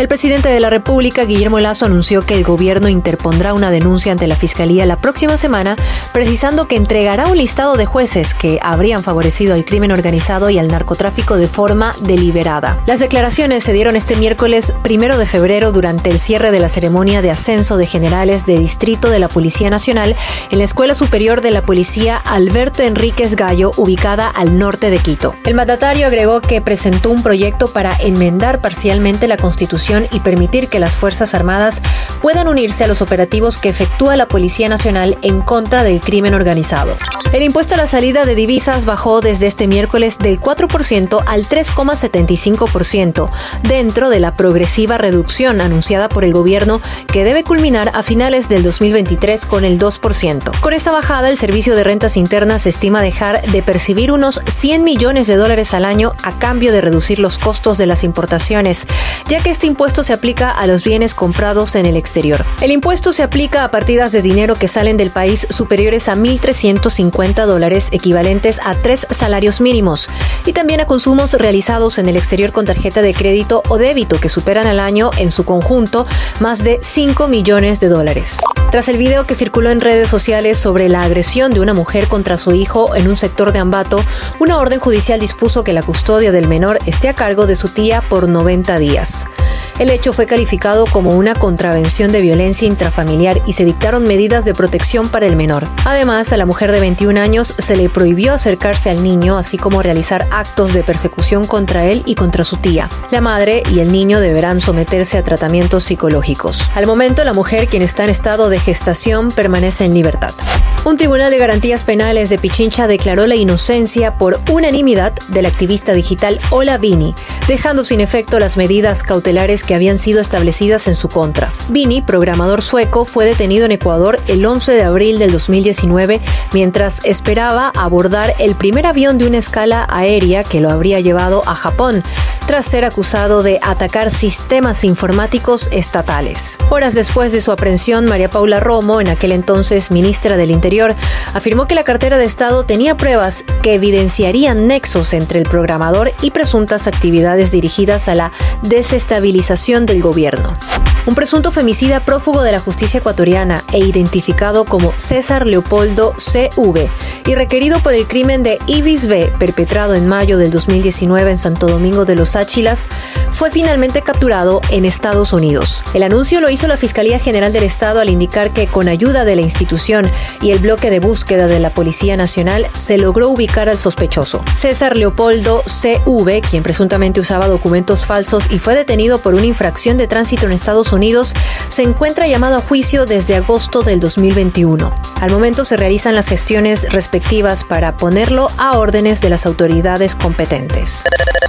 El presidente de la República, Guillermo Lazo, anunció que el gobierno interpondrá una denuncia ante la Fiscalía la próxima semana, precisando que entregará un listado de jueces que habrían favorecido al crimen organizado y al narcotráfico de forma deliberada. Las declaraciones se dieron este miércoles primero de febrero durante el cierre de la ceremonia de ascenso de generales de Distrito de la Policía Nacional en la Escuela Superior de la Policía Alberto Enríquez Gallo, ubicada al norte de Quito. El mandatario agregó que presentó un proyecto para enmendar parcialmente la Constitución y permitir que las Fuerzas Armadas puedan unirse a los operativos que efectúa la Policía Nacional en contra del crimen organizado. El impuesto a la salida de divisas bajó desde este miércoles del 4% al 3,75%, dentro de la progresiva reducción anunciada por el gobierno que debe culminar a finales del 2023 con el 2%. Con esta bajada, el Servicio de Rentas Internas estima dejar de percibir unos 100 millones de dólares al año a cambio de reducir los costos de las importaciones, ya que este impuesto se aplica a los bienes comprados en el exterior. El impuesto se aplica a partidas de dinero que salen del país superiores a 1.350 dólares, equivalentes a tres salarios mínimos, y también a consumos realizados en el exterior con tarjeta de crédito o débito que superan al año en su conjunto más de 5 millones de dólares. Tras el video que circuló en redes sociales sobre la agresión de una mujer contra su hijo en un sector de Ambato, una orden judicial dispuso que la custodia del menor esté a cargo de su tía por 90 días. El hecho fue calificado como una contravención de violencia intrafamiliar y se dictaron medidas de protección para el menor. Además, a la mujer de 21 años se le prohibió acercarse al niño, así como realizar actos de persecución contra él y contra su tía. La madre y el niño deberán someterse a tratamientos psicológicos. Al momento, la mujer, quien está en estado de gestación, permanece en libertad. Un tribunal de garantías penales de Pichincha declaró la inocencia por unanimidad del activista digital Ola Vini, dejando sin efecto las medidas cautelares que habían sido establecidas en su contra. Vini, programador sueco, fue detenido en Ecuador el 11 de abril del 2019 mientras esperaba abordar el primer avión de una escala aérea que lo habría llevado a Japón, tras ser acusado de atacar sistemas informáticos estatales. Horas después de su aprehensión, María Paula Romo, en aquel entonces ministra del Interior, afirmó que la cartera de Estado tenía pruebas que evidenciarían nexos entre el programador y presuntas actividades dirigidas a la desestabilización del gobierno. Un presunto femicida prófugo de la justicia ecuatoriana e identificado como César Leopoldo CV y requerido por el crimen de Ibis B perpetrado en mayo del 2019 en Santo Domingo de los Áchilas, fue finalmente capturado en Estados Unidos. El anuncio lo hizo la Fiscalía General del Estado al indicar que con ayuda de la institución y el bloque de búsqueda de la Policía Nacional se logró ubicar al sospechoso. César Leopoldo CV, quien presuntamente usaba documentos falsos y fue detenido por una infracción de tránsito en Estados Unidos, se encuentra llamado a juicio desde agosto del 2021. Al momento se realizan las gestiones respectivas para ponerlo a órdenes de las autoridades competentes.